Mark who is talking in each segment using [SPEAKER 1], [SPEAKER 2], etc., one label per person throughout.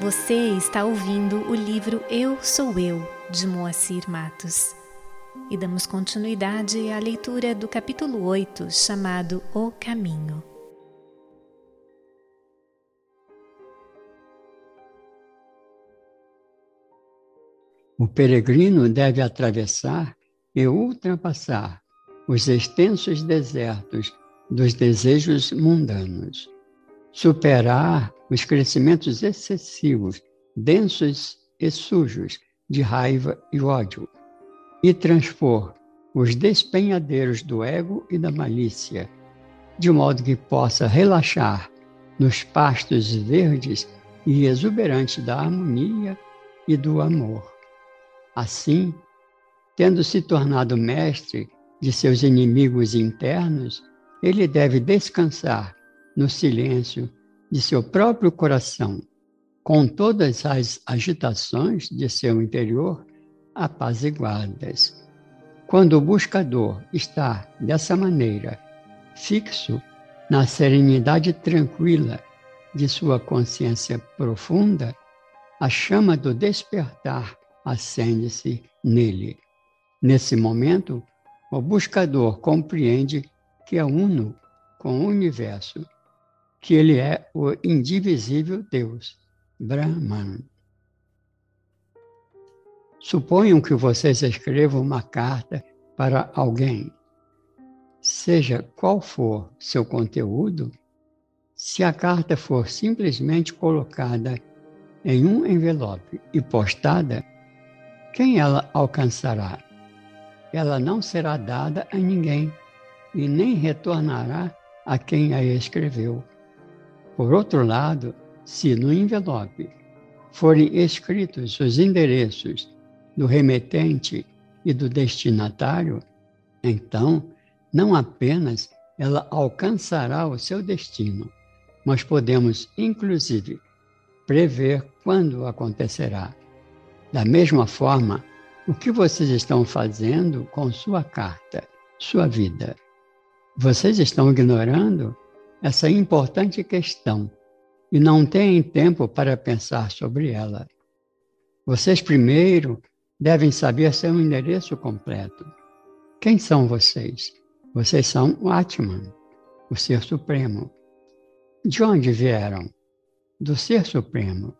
[SPEAKER 1] Você está ouvindo o livro Eu Sou Eu, de Moacir Matos. E damos continuidade à leitura do capítulo 8, chamado O Caminho.
[SPEAKER 2] O peregrino deve atravessar e ultrapassar os extensos desertos dos desejos mundanos, superar os crescimentos excessivos, densos e sujos de raiva e ódio, e transpor os despenhadeiros do ego e da malícia, de modo que possa relaxar nos pastos verdes e exuberantes da harmonia e do amor. Assim, tendo se tornado mestre de seus inimigos internos, ele deve descansar no silêncio de seu próprio coração, com todas as agitações de seu interior apaziguadas. Quando o buscador está dessa maneira, fixo na serenidade tranquila de sua consciência profunda, a chama do despertar acende-se nele. Nesse momento, o buscador compreende que é uno com o universo, que ele é o indivisível Deus, Brahman. Suponham que vocês escrevam uma carta para alguém. Seja qual for seu conteúdo, se a carta for simplesmente colocada em um envelope e postada, quem ela alcançará? Ela não será dada a ninguém e nem retornará a quem a escreveu. Por outro lado, se no envelope forem escritos os endereços do remetente e do destinatário, então não apenas ela alcançará o seu destino, mas podemos, inclusive, prever quando acontecerá. Da mesma forma, o que vocês estão fazendo com sua carta, sua vida? Vocês estão ignorando essa importante questão e não têm tempo para pensar sobre ela. Vocês primeiro devem saber seu endereço completo. Quem são vocês? Vocês são o Atman, o Ser Supremo. De onde vieram? Do Ser Supremo.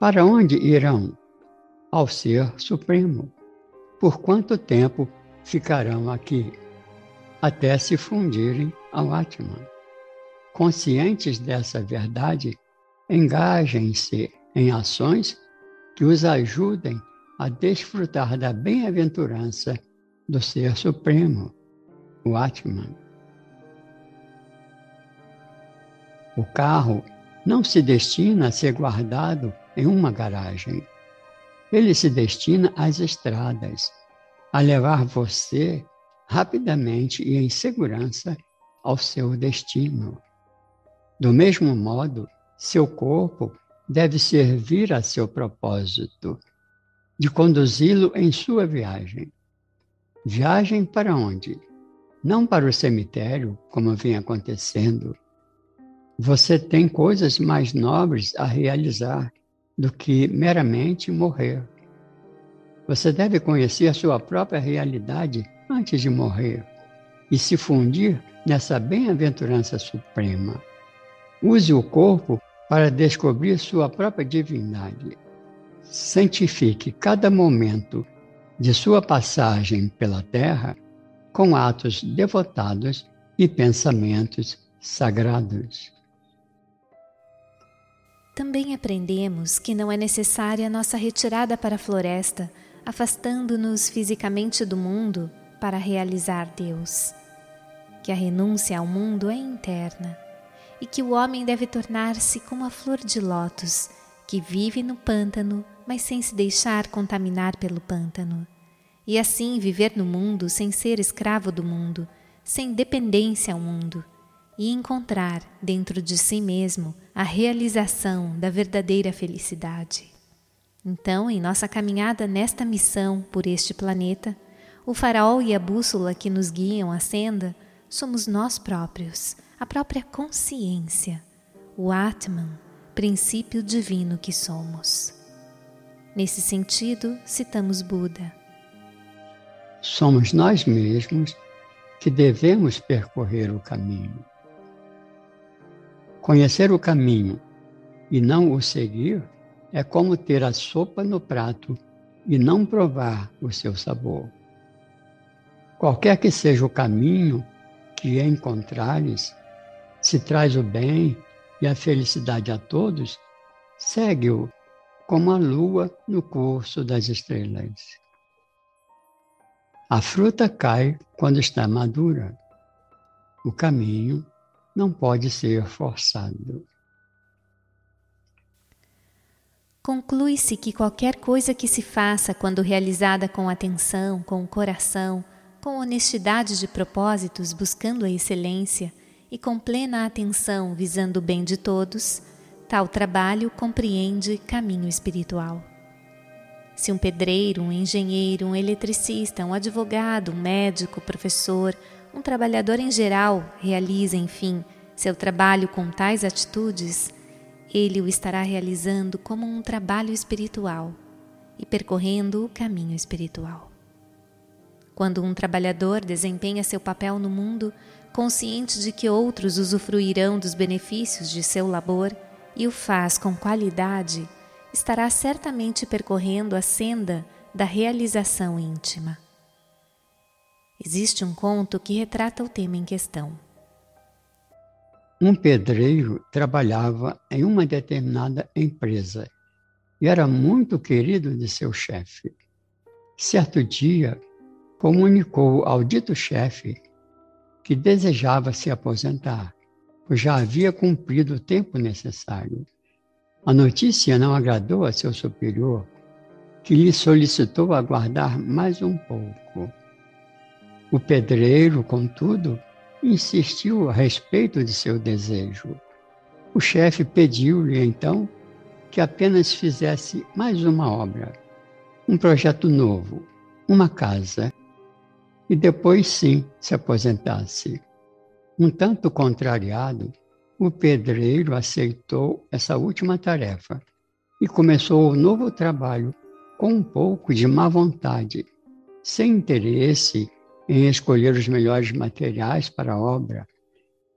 [SPEAKER 2] Para onde irão? ao Ser Supremo. Por quanto tempo ficarão aqui? Até se fundirem ao Atman. Conscientes dessa verdade, engajem-se em ações que os ajudem a desfrutar da bem-aventurança do Ser Supremo, o Atman. O carro não se destina a ser guardado em uma garagem ele se destina às estradas, a levar você rapidamente e em segurança ao seu destino. Do mesmo modo, seu corpo deve servir a seu propósito, de conduzi-lo em sua viagem. Viagem para onde? Não para o cemitério, como vem acontecendo. Você tem coisas mais nobres a realizar do que meramente morrer. Você deve conhecer sua própria realidade antes de morrer e se fundir nessa bem-aventurança suprema. Use o corpo para descobrir sua própria divindade. Santifique cada momento de sua passagem pela Terra com atos devotados e pensamentos sagrados.
[SPEAKER 1] Também aprendemos que não é necessária nossa retirada para a floresta, afastando-nos fisicamente do mundo para realizar Deus. Que a renúncia ao mundo é interna e que o homem deve tornar-se como a flor de lótus, que vive no pântano, mas sem se deixar contaminar pelo pântano. E assim viver no mundo sem ser escravo do mundo, sem dependência ao mundo e encontrar dentro de si mesmo a realização da verdadeira felicidade. Então, em nossa caminhada nesta missão por este planeta, o farol e a bússola que nos guiam à senda somos nós próprios, a própria consciência, o Atman, princípio divino que somos. Nesse sentido, citamos Buda.
[SPEAKER 2] Somos nós mesmos que devemos percorrer o caminho. Conhecer o caminho e não o seguir é como ter a sopa no prato e não provar o seu sabor. Qualquer que seja o caminho que encontrares, se traz o bem e a felicidade a todos, segue-o como a lua no curso das estrelas. A fruta cai quando está madura. O caminho não pode ser forçado.
[SPEAKER 1] Conclui-se que qualquer coisa que se faça quando realizada com atenção, com coração, com honestidade de propósitos, buscando a excelência e com plena atenção visando o bem de todos, tal trabalho compreende caminho espiritual. Se um pedreiro, um engenheiro, um eletricista, um advogado, um médico, professor, um trabalhador em geral realiza, enfim, seu trabalho com tais atitudes, ele o estará realizando como um trabalho espiritual e percorrendo o caminho espiritual. Quando um trabalhador desempenha seu papel no mundo, consciente de que outros usufruirão dos benefícios de seu labor e o faz com qualidade, estará certamente percorrendo a senda da realização íntima. Existe um conto que retrata o tema em questão.
[SPEAKER 2] Um pedreiro trabalhava em uma determinada empresa e era muito querido de seu chefe. Certo dia, comunicou ao dito chefe que desejava se aposentar, pois já havia cumprido o tempo necessário. A notícia não agradou a seu superior, que lhe solicitou aguardar mais um pouco. O pedreiro, contudo, insistiu a respeito de seu desejo. O chefe pediu-lhe então que apenas fizesse mais uma obra, um projeto novo, uma casa, e depois sim se aposentasse. Um tanto contrariado, o pedreiro aceitou essa última tarefa e começou o novo trabalho com um pouco de má vontade, sem interesse em escolher os melhores materiais para a obra,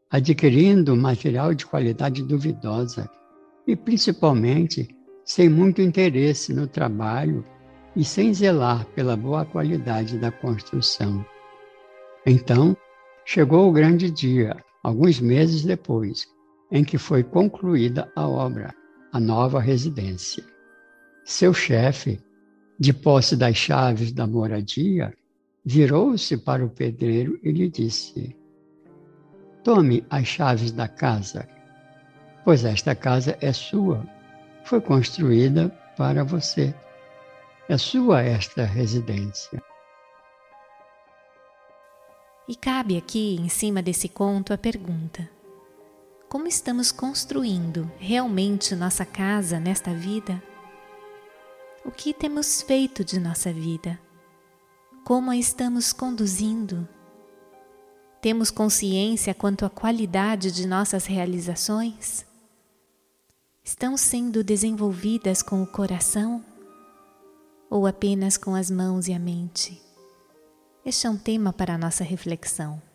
[SPEAKER 2] adquirindo material de qualidade duvidosa e, principalmente, sem muito interesse no trabalho e sem zelar pela boa qualidade da construção. Então, chegou o grande dia, alguns meses depois, em que foi concluída a obra, a nova residência. Seu chefe, de posse das chaves da moradia, virou-se para o pedreiro e lhe disse: Tome as chaves da casa, pois esta casa é sua, foi construída para você. É sua esta residência.
[SPEAKER 1] E cabe aqui, em cima desse conto, a pergunta: Como estamos construindo realmente nossa casa nesta vida? O que temos feito de nossa vida? como a estamos conduzindo? Temos consciência quanto à qualidade de nossas realizações? Estão sendo desenvolvidas com o coração ou apenas com as mãos e a mente? Este é um tema para a nossa reflexão.